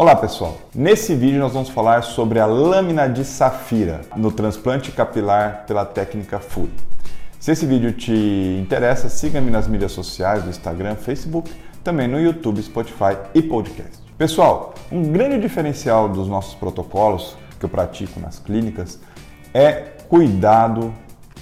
Olá pessoal, nesse vídeo nós vamos falar sobre a lâmina de safira no transplante capilar pela técnica FUI. Se esse vídeo te interessa, siga-me nas mídias sociais, do Instagram, Facebook, também no YouTube, Spotify e podcast. Pessoal, um grande diferencial dos nossos protocolos que eu pratico nas clínicas é cuidado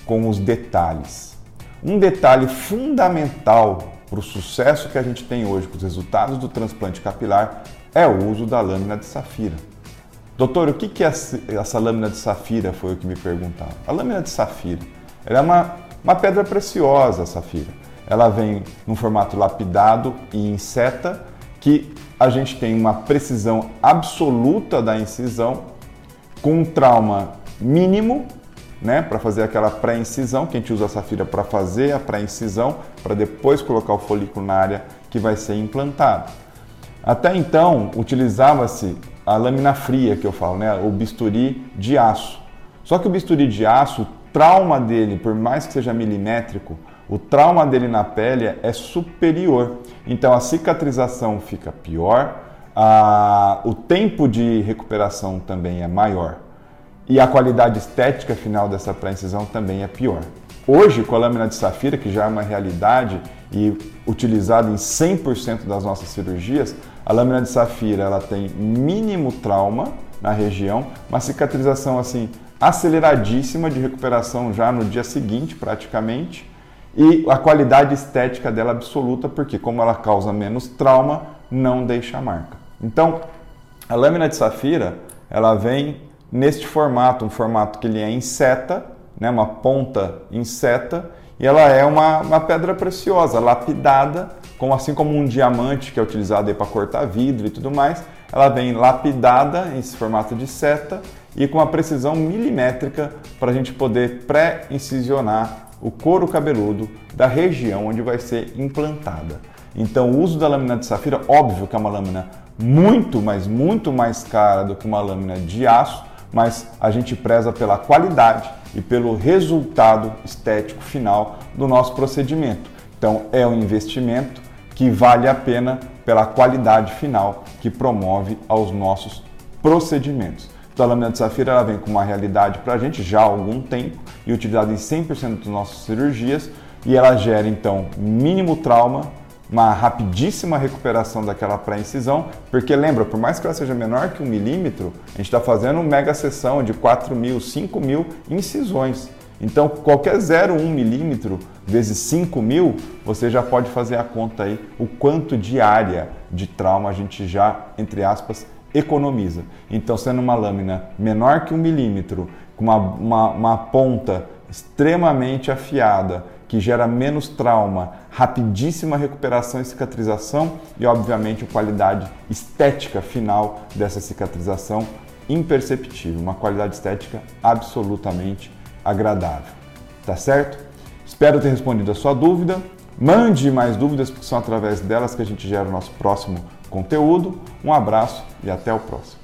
com os detalhes. Um detalhe fundamental para o sucesso que a gente tem hoje com os resultados do transplante capilar é o uso da lâmina de safira. Doutor, o que é essa lâmina de safira? Foi o que me perguntaram. A lâmina de safira ela é uma, uma pedra preciosa, a safira. Ela vem num formato lapidado e em seta, que a gente tem uma precisão absoluta da incisão, com um trauma mínimo, né, para fazer aquela pré-incisão, que a gente usa a safira para fazer a pré-incisão, para depois colocar o folículo na área que vai ser implantado. Até então, utilizava-se a lâmina fria, que eu falo, né? o bisturi de aço. Só que o bisturi de aço, o trauma dele, por mais que seja milimétrico, o trauma dele na pele é superior. Então a cicatrização fica pior, a... o tempo de recuperação também é maior. E a qualidade estética final dessa pré-incisão também é pior. Hoje, com a lâmina de safira, que já é uma realidade e utilizada em 100% das nossas cirurgias, a lâmina de safira ela tem mínimo trauma na região, uma cicatrização assim aceleradíssima de recuperação já no dia seguinte, praticamente, e a qualidade estética dela absoluta, porque como ela causa menos trauma, não deixa marca. Então, a lâmina de safira, ela vem neste formato, um formato que ele é em seta, né, uma ponta em seta, e ela é uma, uma pedra preciosa, lapidada, como, assim como um diamante que é utilizado para cortar vidro e tudo mais, ela vem lapidada em formato de seta e com uma precisão milimétrica para a gente poder pré-incisionar o couro cabeludo da região onde vai ser implantada. Então, o uso da lâmina de safira, óbvio que é uma lâmina muito, mas muito mais cara do que uma lâmina de aço, mas a gente preza pela qualidade e pelo resultado estético final do nosso procedimento. Então, é um investimento que vale a pena pela qualidade final que promove aos nossos procedimentos. Então, a lâmina de safira ela vem com uma realidade para a gente já há algum tempo e utilizada em 100% das nossas cirurgias e ela gera então mínimo trauma, uma rapidíssima recuperação daquela pré-incisão, porque lembra, por mais que ela seja menor que um milímetro, a gente está fazendo uma mega sessão de 4 mil, 5 mil incisões. Então, qualquer 0,1 milímetro vezes 5 mil, você já pode fazer a conta aí o quanto de área de trauma a gente já, entre aspas, economiza. Então, sendo uma lâmina menor que um milímetro, com uma, uma, uma ponta extremamente afiada, que gera menos trauma, rapidíssima recuperação e cicatrização e, obviamente, qualidade estética final dessa cicatrização imperceptível, uma qualidade estética absolutamente agradável. Tá certo? Espero ter respondido a sua dúvida. Mande mais dúvidas, porque são através delas que a gente gera o nosso próximo conteúdo. Um abraço e até o próximo.